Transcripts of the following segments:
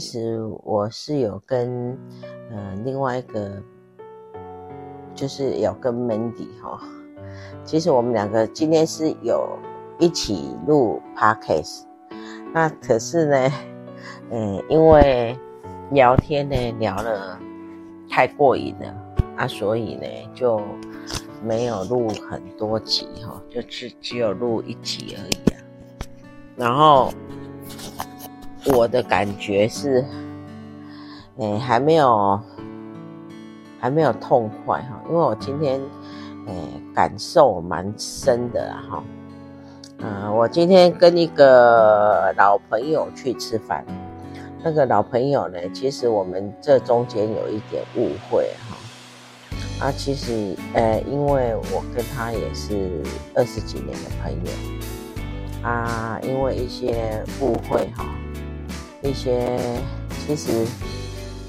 其实我是有跟呃另外一个，就是有跟 Mandy 哈，其实我们两个今天是有一起录 Podcast，那可是呢，嗯，因为聊天呢聊了太过瘾了啊，所以呢就没有录很多集哈，就只只有录一集而已啊，然后。我的感觉是，诶，还没有，还没有痛快哈，因为我今天，诶，感受蛮深的哈，嗯，我今天跟一个老朋友去吃饭，那个老朋友呢，其实我们这中间有一点误会哈，啊，其实，呃，因为我跟他也是二十几年的朋友，啊，因为一些误会哈。一些其实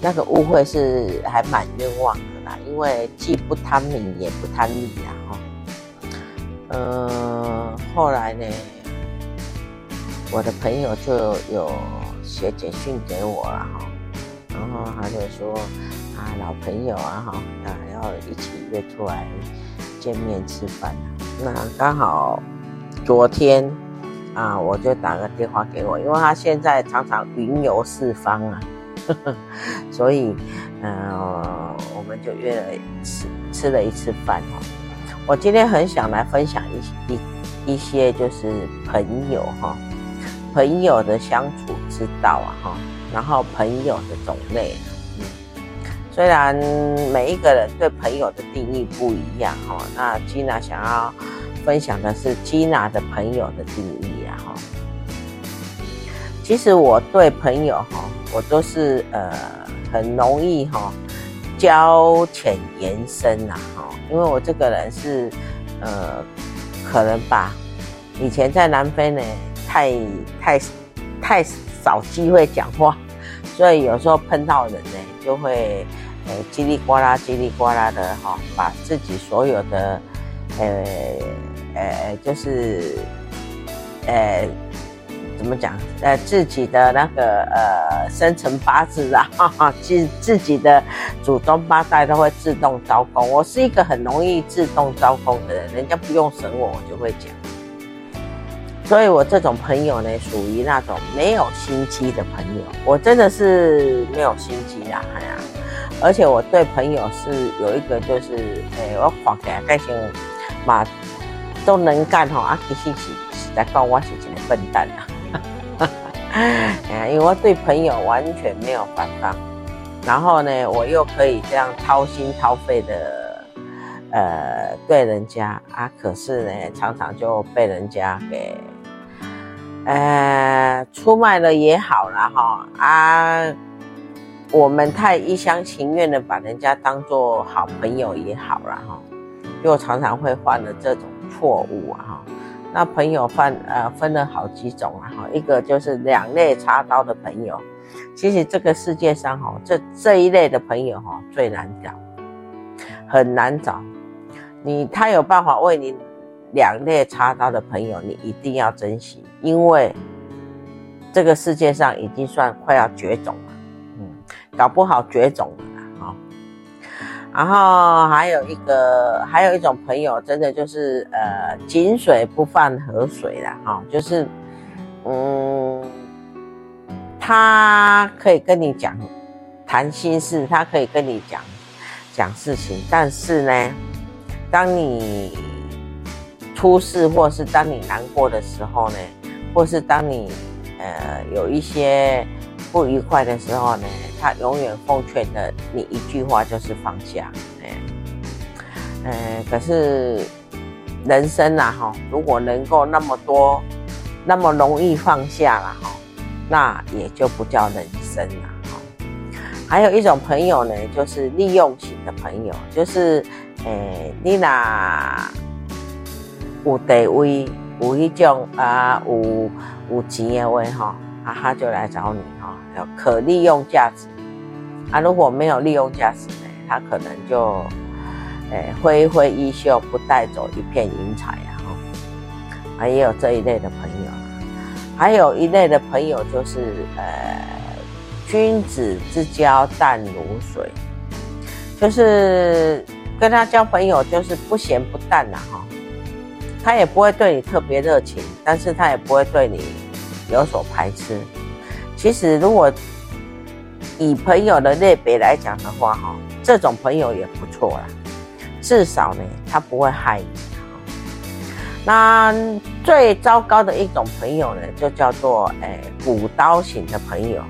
那个误会是还蛮冤枉的啦，因为既不贪名也不贪利啊哈。呃，后来呢，我的朋友就有写简讯给我了哈，然后他就说啊，老朋友啊哈，啊要一起约出来见面吃饭。那刚好昨天。啊，我就打个电话给我，因为他现在常常云游四方啊，呵呵，所以，呃，我们就约了吃吃了一次饭哦。我今天很想来分享一一一些就是朋友哈，朋友的相处之道啊哈，然后朋友的种类，嗯，虽然每一个人对朋友的定义不一样哈，那 Gina 想要。分享的是 Gina 的朋友的定义，其实我对朋友哈，我都是呃很容易哈交浅言深呐哈，因为我这个人是呃可能吧，以前在南非呢太太太少机会讲话，所以有时候碰到人呢就会呃叽里呱啦叽里呱啦的哈，把自己所有的呃。呃，就是，呃，怎么讲？呃，自己的那个呃生辰八字啊，哈哈，自自己的祖宗八代都会自动招工。我是一个很容易自动招工的人，人家不用审我，我就会讲。所以我这种朋友呢，属于那种没有心机的朋友。我真的是没有心机啊，哎呀！而且我对朋友是有一个，就是，哎，我狂给他盖先马。都能干哈啊！其实是是在讲我是一个笨蛋啊！哎，因为我对朋友完全没有反抗，然后呢，我又可以这样掏心掏肺的呃对人家啊，可是呢，常常就被人家给呃出卖了也好了哈。啊，我们太一厢情愿的把人家当做好朋友也好了哈，又常常会犯了这种。错误啊，那朋友分呃分了好几种啊哈，一个就是两肋插刀的朋友，其实这个世界上哈这这一类的朋友哈最难找，很难找，你他有办法为你两肋插刀的朋友，你一定要珍惜，因为这个世界上已经算快要绝种了，嗯，搞不好绝种了。然后还有一个，还有一种朋友，真的就是呃，井水不犯河水啦，哈，就是，嗯，他可以跟你讲谈心事，他可以跟你讲讲事情，但是呢，当你出事或是当你难过的时候呢，或是当你呃有一些不愉快的时候呢。他永远奉劝的你一句话就是放下，哎。呃，可是人生啊，哈，如果能够那么多，那么容易放下了，哈，那也就不叫人生了，哈。还有一种朋友呢，就是利用型的朋友，就是，呃，你那有地位，有一种啊，有有钱的话，哈，啊，他就来找你，有可利用价值。啊，如果没有利用价值呢，他可能就。挥挥衣袖，不带走一片云彩啊！哈，啊也有这一类的朋友，还有一类的朋友就是呃，君子之交淡如水，就是跟他交朋友就是不咸不淡呐，哈，他也不会对你特别热情，但是他也不会对你有所排斥。其实如果以朋友的类别来讲的话，哈，这种朋友也不错啦。至少呢，他不会害你。那最糟糕的一种朋友呢，就叫做诶补刀型的朋友，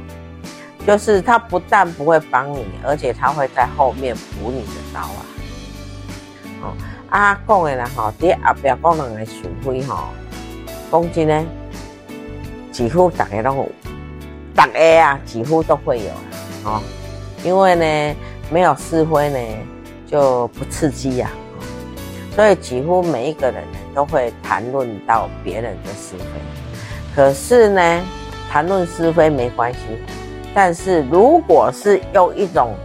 就是他不但不会帮你，而且他会在后面补你的刀啊。哦，啊讲的啦哈，第后边讲人的是非哈，讲真呢，几乎大家都，大家啊几乎都会有哦，因为呢没有是非呢。就不刺激呀，所以几乎每一个人呢都会谈论到别人的是非。可是呢，谈论是非没关系，但是如果是用一种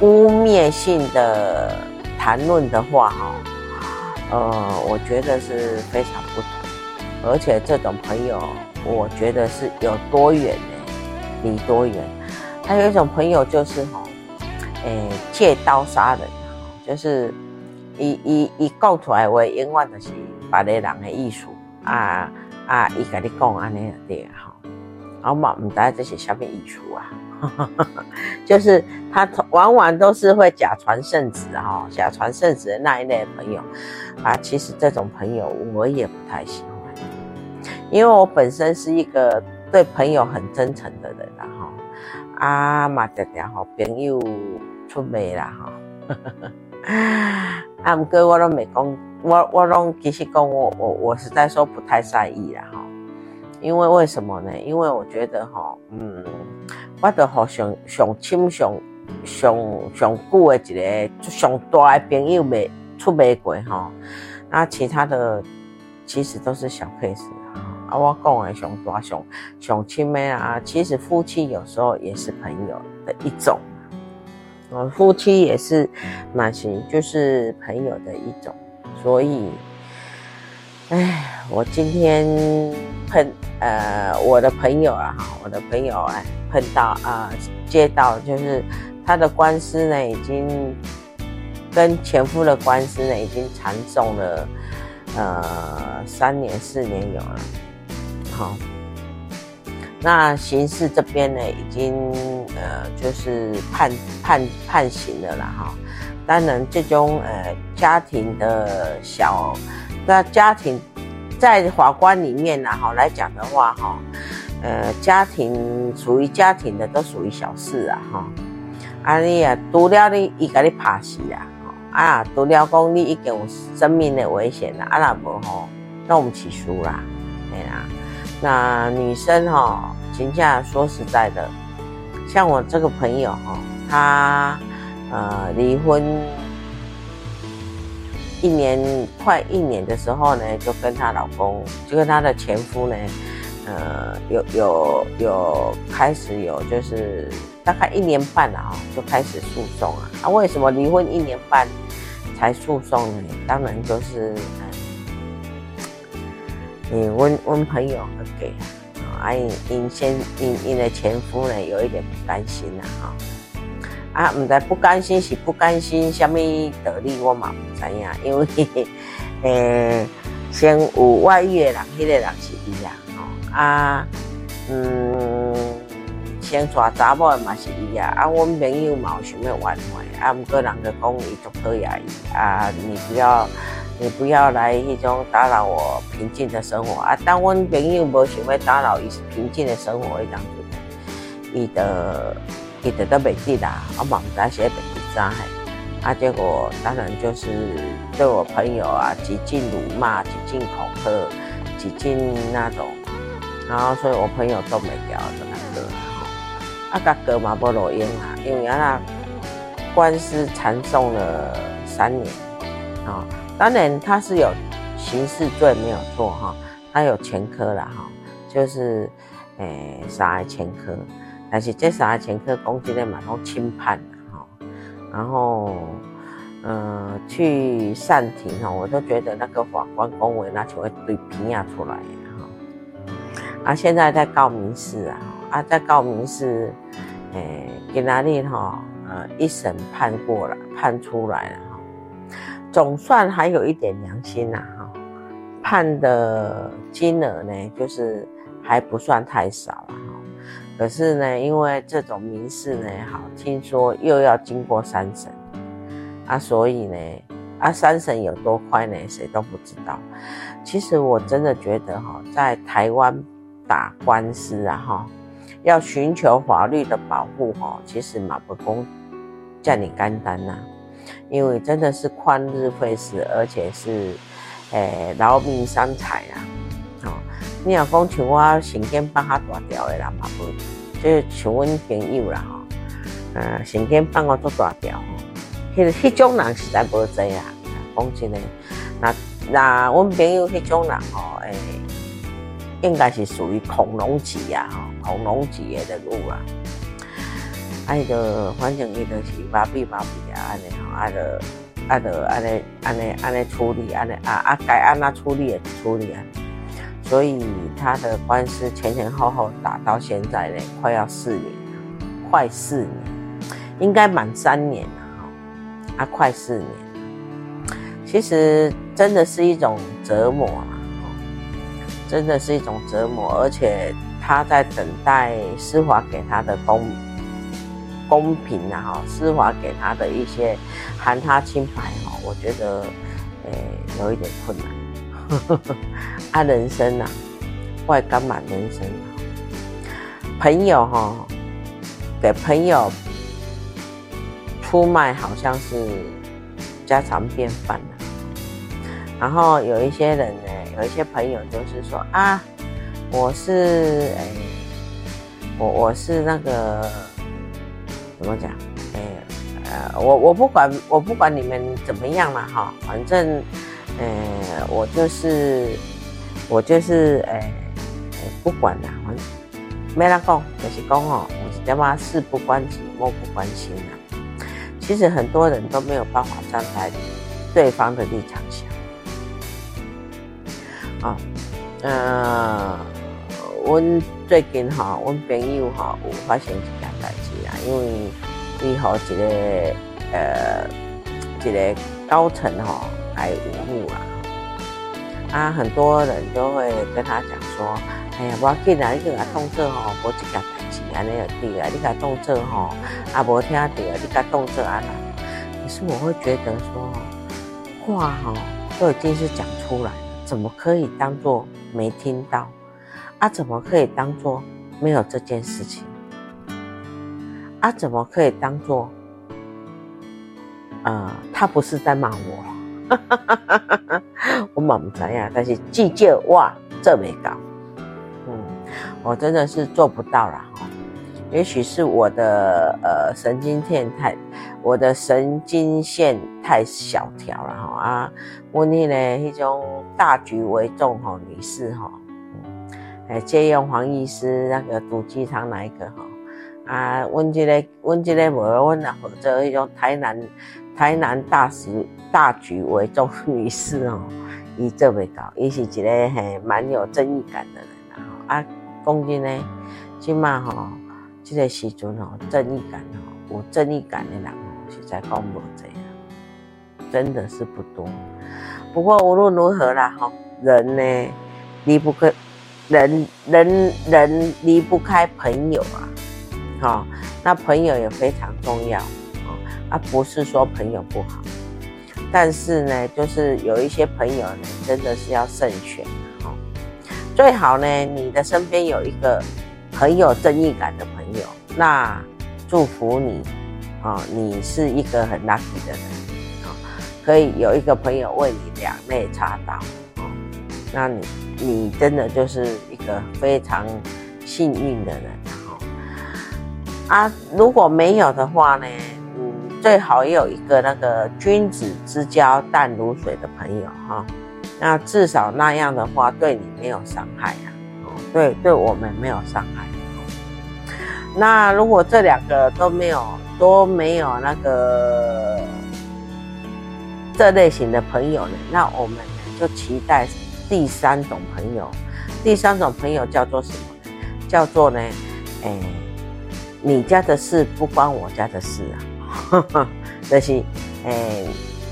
污蔑性的谈论的话，哈，呃，我觉得是非常不同。而且这种朋友，我觉得是有多远呢？离多远？还有一种朋友就是哈，诶，借刀杀人。就是伊伊伊讲出来为，永远就是别个人的意思啊啊！伊甲你讲安尼对哈，我嘛唔知这是什么意思啊？就是他往往都是会假传圣旨哈，假传圣旨的那一类朋友啊。其实这种朋友我也不太喜欢，因为我本身是一个对朋友很真诚的人啦哈。啊嘛，常常吼朋友出卖啦哈。啊，不过我都没讲，我我拢其实讲我我我实在说不太在意啦哈，因为为什么呢？因为我觉得哈，嗯，我都好上上亲上上上久的一个上大的朋友没出卖过哈，那其他的其实都是小 case 啊。我讲的上大上上亲的啊，其实夫妻有时候也是朋友的一种。哦，夫妻也是蛮行，就是朋友的一种，所以，哎，我今天碰呃我的朋友啊哈，我的朋友哎碰到啊、接到就是他的官司呢，已经跟前夫的官司呢已经缠讼了呃三年四年有了，好。那刑事这边呢，已经呃，就是判判判刑了啦哈。当然，这种呃家庭的小，那家庭在法官里面呢哈来讲的话哈，呃，家庭属于家庭的都属于小事啊哈。啊你啊，除了你伊给你拍死啊，啊，除了讲你已经有生命的危险了，啊那无吼，那我们起诉啦，对啦。那女生哈，请假说实在的，像我这个朋友哈，她呃离婚一年快一年的时候呢，就跟她老公，就跟她的前夫呢，呃有有有开始有就是大概一年半了啊，就开始诉讼啊。啊，为什么离婚一年半才诉讼呢？当然就是。你问问朋友，OK，啊，因因先因因的前夫呢，有一点不甘心啦，哈，啊，唔知不甘心是不甘心，什么道理我嘛唔知呀，因为，诶、先有外遇的人，迄、那个人是伊呀，哦，啊，嗯，先娶查某的嘛是伊呀，啊，阮朋友嘛有想要挽回，啊，毋过人就讲伊足讨厌伊，啊，你不要。你不要来一种打扰我平静的生活啊！当我朋友无想要打扰伊平静的生活，这样子，伊的伊的都袂记啦，我嘛唔知写袂记啥嘿。啊，结果当然就是对我朋友啊，几经辱骂，几经恐吓，几经那种，然后所以我朋友都没掉这个哥，啊，个哥嘛不录音啊，因为啊，官司缠讼了三年，啊，当然他是有刑事罪没有错哈，他有前科了哈，就是诶杀害前科。但是这杀害前科攻击的嘛都轻判了哈，然后，呃，去上庭哈，我都觉得那个法官公文那就会对评压出来哈，啊，现在在告民事啊，啊，在告民事，诶，给哪里哈，呃，一审判过了，判出来了，总算还有一点良心呐哈，判的金额呢，就是还不算太少了。可是呢，因为这种民事呢，好，听说又要经过三审，啊，所以呢，啊，三审有多快呢？谁都不知道。其实我真的觉得哈，在台湾打官司啊，哈，要寻求法律的保护哈，其实马不公叫你干单呐，因为真的是旷日费时，而且是，诶，劳民伤财啊。哦你若讲像我身兼放较大条的啦，嘛不，就是像阮朋友啦吼，呃，身兼放我做大条吼，迄迄种人实在无济啊。讲真的，那那阮朋友迄种人吼，诶、应该是属于恐龙级啊，吼，恐龙级的人物啊。啊，伊就反正伊就是麻痹麻痹啊，安尼吼，啊，就啊，就安尼安尼安尼处理，安尼啊啊，该安那处理也处理啊。所以他的官司前前后后打到现在嘞，快要四年，快四年，应该满三年了哈，啊，快四年。其实真的是一种折磨啊，真的是一种折磨，而且他在等待司法给他的公公平啊，哈，司法给他的一些含他清白哈，我觉得，诶，有一点困难。啊，人生啊，外干满人生啊，朋友哈，给朋友出卖好像是家常便饭了。然后有一些人呢，有一些朋友就是说啊，我是诶，我我是那个怎么讲？哎，呃，我我不管我不管你们怎么样了哈，反正。呃、我就是我就是呃、欸欸，不管啦，反没人讲，就是讲哦，我是他妈事不关己，莫不关心啦。其实很多人都没有办法站在对方的立场想。啊、哦，呃，我最近哈，我朋友哈有发生啊，因为以后一个呃一个高层哈。来无误啊！啊，很多人都会跟他讲说：“哎呀，不要紧啊，你给他动作吼，无一件代志安尼就对啊，你给他动作吼，啊，无听到，你给他动作安那。”可是我会觉得说，话哈都已经是讲出来，怎么可以当做没听到？啊，怎么可以当做没有这件事情？啊，怎么可以当做？呃，他不是在骂我。哈哈哈哈哈！我嘛不知呀，但是计较哇，这没搞，嗯，我真的是做不到了哈。也许是我的呃神经线太，我的神经线太小条了哈啊。问题呢，一种大局为重哈，女士哈，哎，借用黄医师那个毒鸡汤那一个哈啊，问这个阮这个无阮啊，或者一种台南台南大使。大局为重女士哦，伊做未到，伊是一个嘿蛮有正义感的人啊。啊，讲真呢，起码吼，这个时阵吼，正义感吼，有正义感的人吼，实在讲无济啊，真的是不多。不过无论如何啦，吼，人呢离不开人，人人离不开朋友啊，好，那朋友也非常重要啊，啊，不是说朋友不好。但是呢，就是有一些朋友呢，真的是要慎选哈。最好呢，你的身边有一个很有正义感的朋友，那祝福你啊，你是一个很 lucky 的人啊。可以有一个朋友为你两肋插刀啊，那你你真的就是一个非常幸运的人。啊，如果没有的话呢，嗯，最好也有一个那个君子之交淡如水的朋友哈。那至少那样的话，对你没有伤害呀，对，对我们没有伤害。那如果这两个都没有都没有那个这类型的朋友呢，那我们就期待第三种朋友。第三种朋友叫做什么？叫做呢，哎，你家的事不关我家的事啊，就是哎。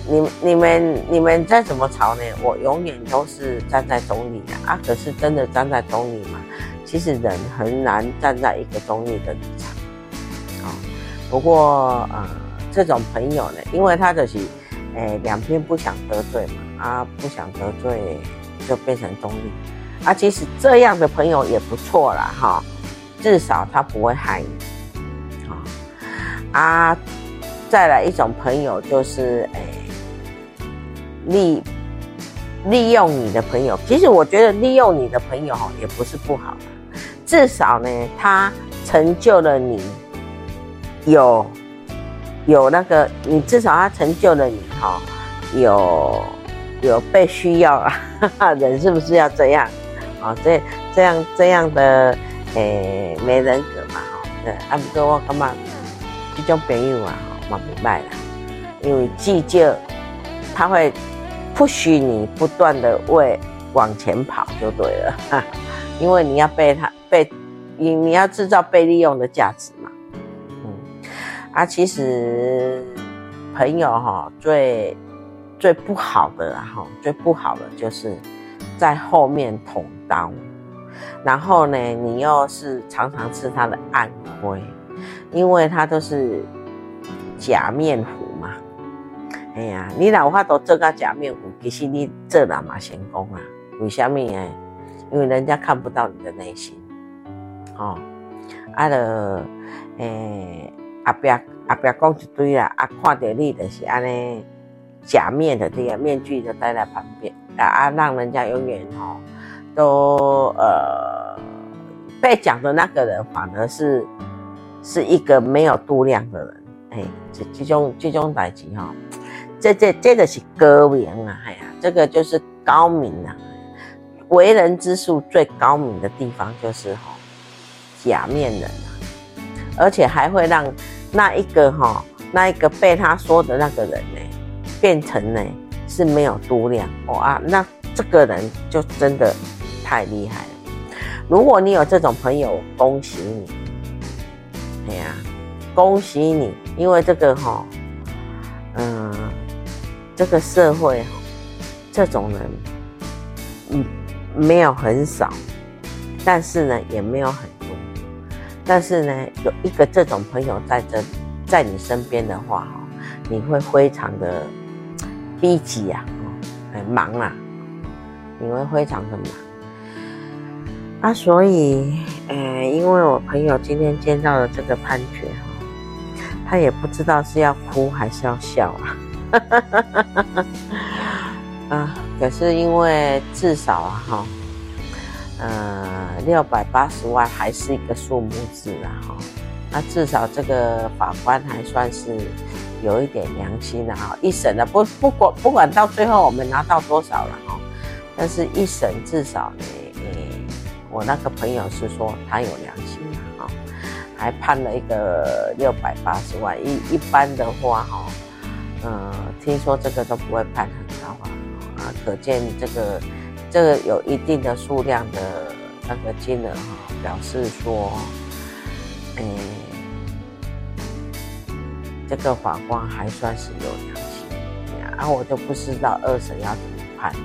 你你们你们再怎么吵呢？我永远都是站在中立的啊！可是真的站在中立吗？其实人很难站在一个中立的立场。哦，不过呃，这种朋友呢，因为他就是，诶，两边不想得罪嘛，啊，不想得罪就变成中立。啊，其实这样的朋友也不错啦，哈，至少他不会害你。啊，再来一种朋友就是，诶。利利用你的朋友，其实我觉得利用你的朋友哈也不是不好，至少呢，他成就了你，有有那个，你至少他成就了你哈，有有被需要啊，人是不是要这样？啊，这这样这样的诶、没人格嘛哈，对，啊不过我干嘛这种朋友啊，我明白的，因为计较他会。不许你不断的为往前跑就对了，因为你要被他被你你要制造被利用的价值嘛，嗯，啊，其实朋友哈最最不好的哈最不好的就是在后面捅刀，然后呢，你又是常常吃他的暗亏，因为他都是假面虎。哎呀，你哪有法度做个假面虎，其实你做了嘛成功啊？为什么呢？因为人家看不到你的内心。哦，啊了，诶、欸，阿伯阿伯讲一堆啦，啊，看到你就是安尼假面的这个面具就戴在旁边，啊啊，让人家永远哦都呃被讲的那个人反而是是一个没有度量的人。哎，这这种这种代志哈。这这这个是高明啊！哎呀，这个就是高明啊！为人之术最高明的地方就是哈，假面人啊，而且还会让那一个哈，那一个被他说的那个人呢，变成呢是没有度量哇！那这个人就真的太厉害了。如果你有这种朋友，恭喜你！哎呀，恭喜你，因为这个哈，嗯。这个社会，这种人，嗯，没有很少，但是呢，也没有很多。但是呢，有一个这种朋友在这，在你身边的话，哈，你会非常的逼急啊，很忙啊，你会非常的忙。啊，所以，呃，因为我朋友今天见到了这个判决，哈，他也不知道是要哭还是要笑啊。哈哈哈哈哈！啊，可是因为至少啊，哈，呃，六百八十万还是一个数目字啊，哈，那至少这个法官还算是有一点良心的哈，一审的不不管不管到最后我们拿到多少了哈，但是一审至少呢，我那个朋友是说他有良心的哈，还判了一个六百八十万，一一般的话哈。嗯，听说这个都不会判很高啊，啊，可见这个这个有一定的数量的那个金额哈，表示说，哎，这个法官还算是有良心，啊，我就不知道二审要怎么判了，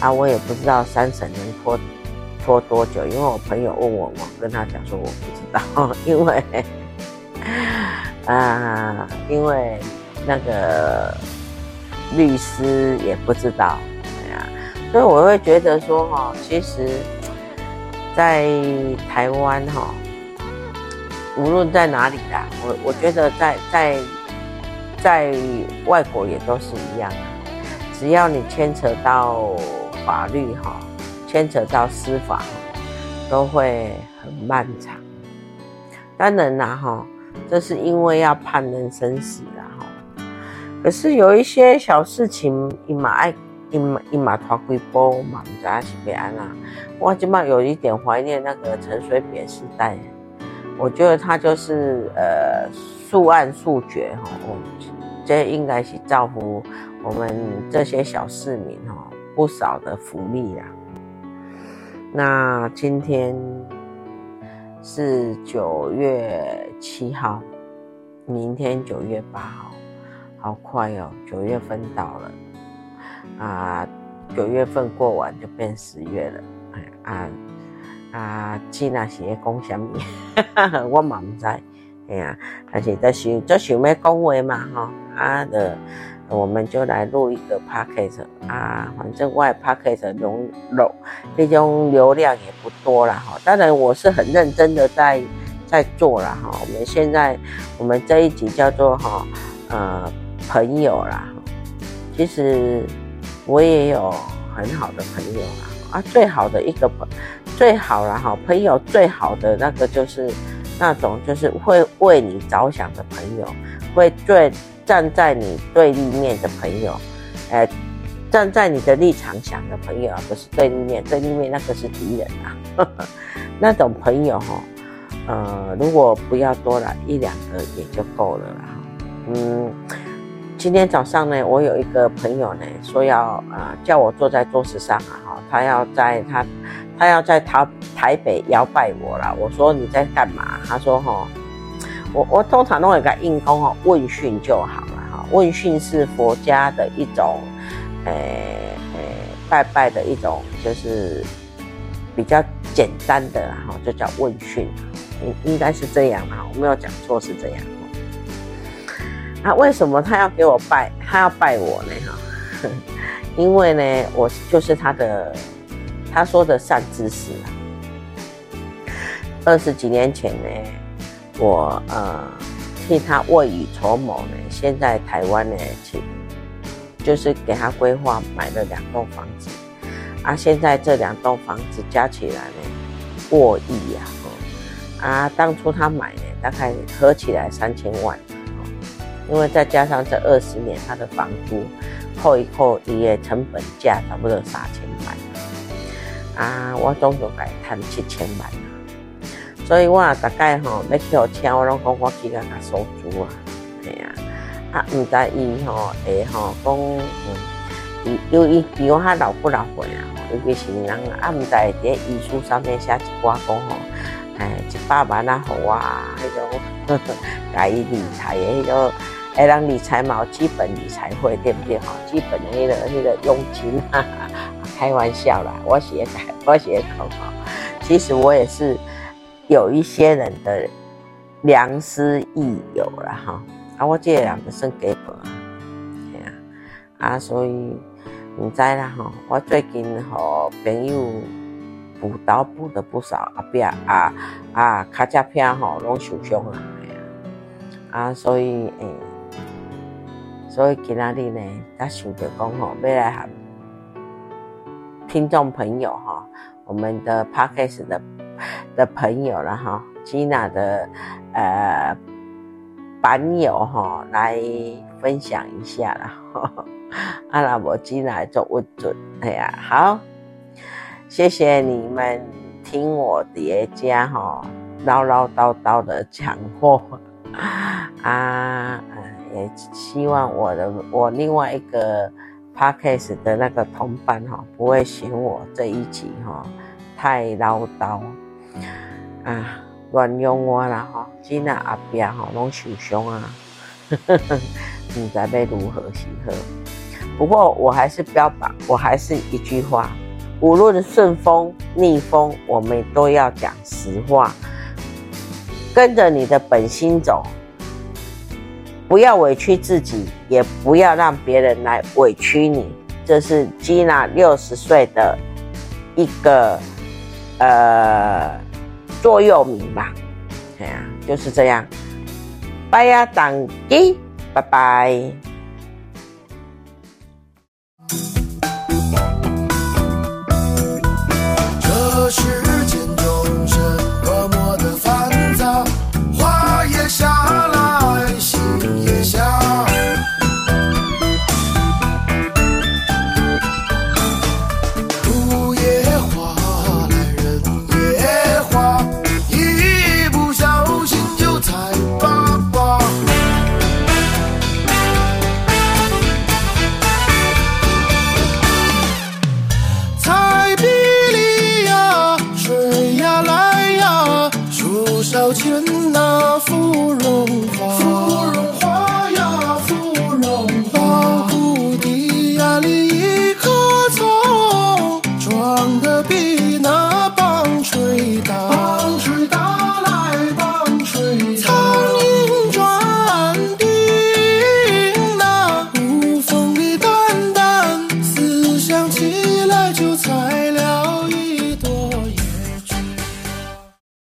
啊，我也不知道三审能拖拖多久，因为我朋友问我，我跟他讲说我不知道，因为。啊，因为那个律师也不知道，对呀，所以我会觉得说哈，其实，在台湾哈，无论在哪里啦，我我觉得在在在外国也都是一样啊，只要你牵扯到法律哈，牵扯到司法，都会很漫长。当然啦哈，这是因为要判人生死的哈。可是有一些小事情，伊嘛爱，伊嘛伊嘛拖几步嘛，唔知是要安啦。我今嘛有一点怀念那个陈水扁时代，我觉得他就是呃速案速决哈。这应该是造福我们这些小市民哈不少的福利啦。那今天是九月七号，明天九月八号，好快哦，九月份到了啊，九月份过完就变十月了。哎啊啊，今那是咧讲什么？我嘛唔知。哎呀，而且在想，就想要讲话嘛，哈啊的，我们就来录一个 podcast 啊，反正我的 podcast 容容那种流量也不多了哈。当然我是很认真的在在做了哈。我们现在我们这一集叫做哈呃朋友啦，其实我也有很好的朋友啦啊，最好的一个朋最好了哈，朋友最好的那个就是。那种就是会为你着想的朋友，会最站在你对立面的朋友，呃，站在你的立场想的朋友，而不是对立面，对立面那个是敌人啊。呵 呵那种朋友哈，呃，如果不要多了一两个也就够了啦。嗯，今天早上呢，我有一个朋友呢，说要啊、叫我坐在桌子上啊，哈，他要在他。他要在台台北摇拜我了，我说你在干嘛？他说哈，我我通常都会给他应供哈，问讯就好了哈。问讯是佛家的一种，诶、诶、拜拜的一种，就是比较简单的哈，就叫问讯，应应该是这样哈，我没有讲错是这样。那为什么他要给我拜？他要拜我呢哈？因为呢，我就是他的。他说的善知识啊，二十几年前呢，我呃替他未雨绸缪呢，现在台湾呢，去就是给他规划买了两栋房子，啊，现在这两栋房子加起来呢过亿呀，啊，当初他买呢，大概合起来三千万，因为再加上这二十年他的房租扣一扣，也成本价差不多三千万。啊，我总共该赚七千万，所以我大概吼要去我车，我拢讲我去甲甲收租啊，系啊，啊毋知伊吼会吼讲，嗯，伊因伊比我较老不老岁啊，尤其是人啊毋知在遗书上面写一寡讲吼，哎，一百万啊，互我迄种呵呵，甲伊理财的迄种，会让理财嘛，基本理财会对不对吼？基本的迄个迄个佣金哈哈。开玩笑啦，我写改，我写口号。其实我也是有一些人的良师益友了哈。啊，我这两个算给本啊，对啊，啊，所以你知啦哈。我最近和朋友补刀补的不少啊，别啊啊，卡加片哈拢受伤啊，啊，所以诶、所以今仔日呢，他想着讲吼，要来喊。听众朋友哈，我们的 Podcast 的的朋友了哈吉娜的呃版友哈，来分享一下了。阿拉伯吉娜做不准，哎呀，好，谢谢你们听我叠加哈唠唠叨叨的讲话啊，也希望我的我另外一个。Podcast 的那个同伴哈，不会嫌我这一集哈太唠叨啊，乱用我啦哈，今仔后边哈拢受伤啊，呵呵，不知要如何是好。不过我还是标榜，我还是一句话，无论顺风逆风，我们都要讲实话，跟着你的本心走。不要委屈自己，也不要让别人来委屈你。这是 Gina 六十岁的一个呃座右铭吧？哎呀，就是这样。拜呀，当机，拜拜。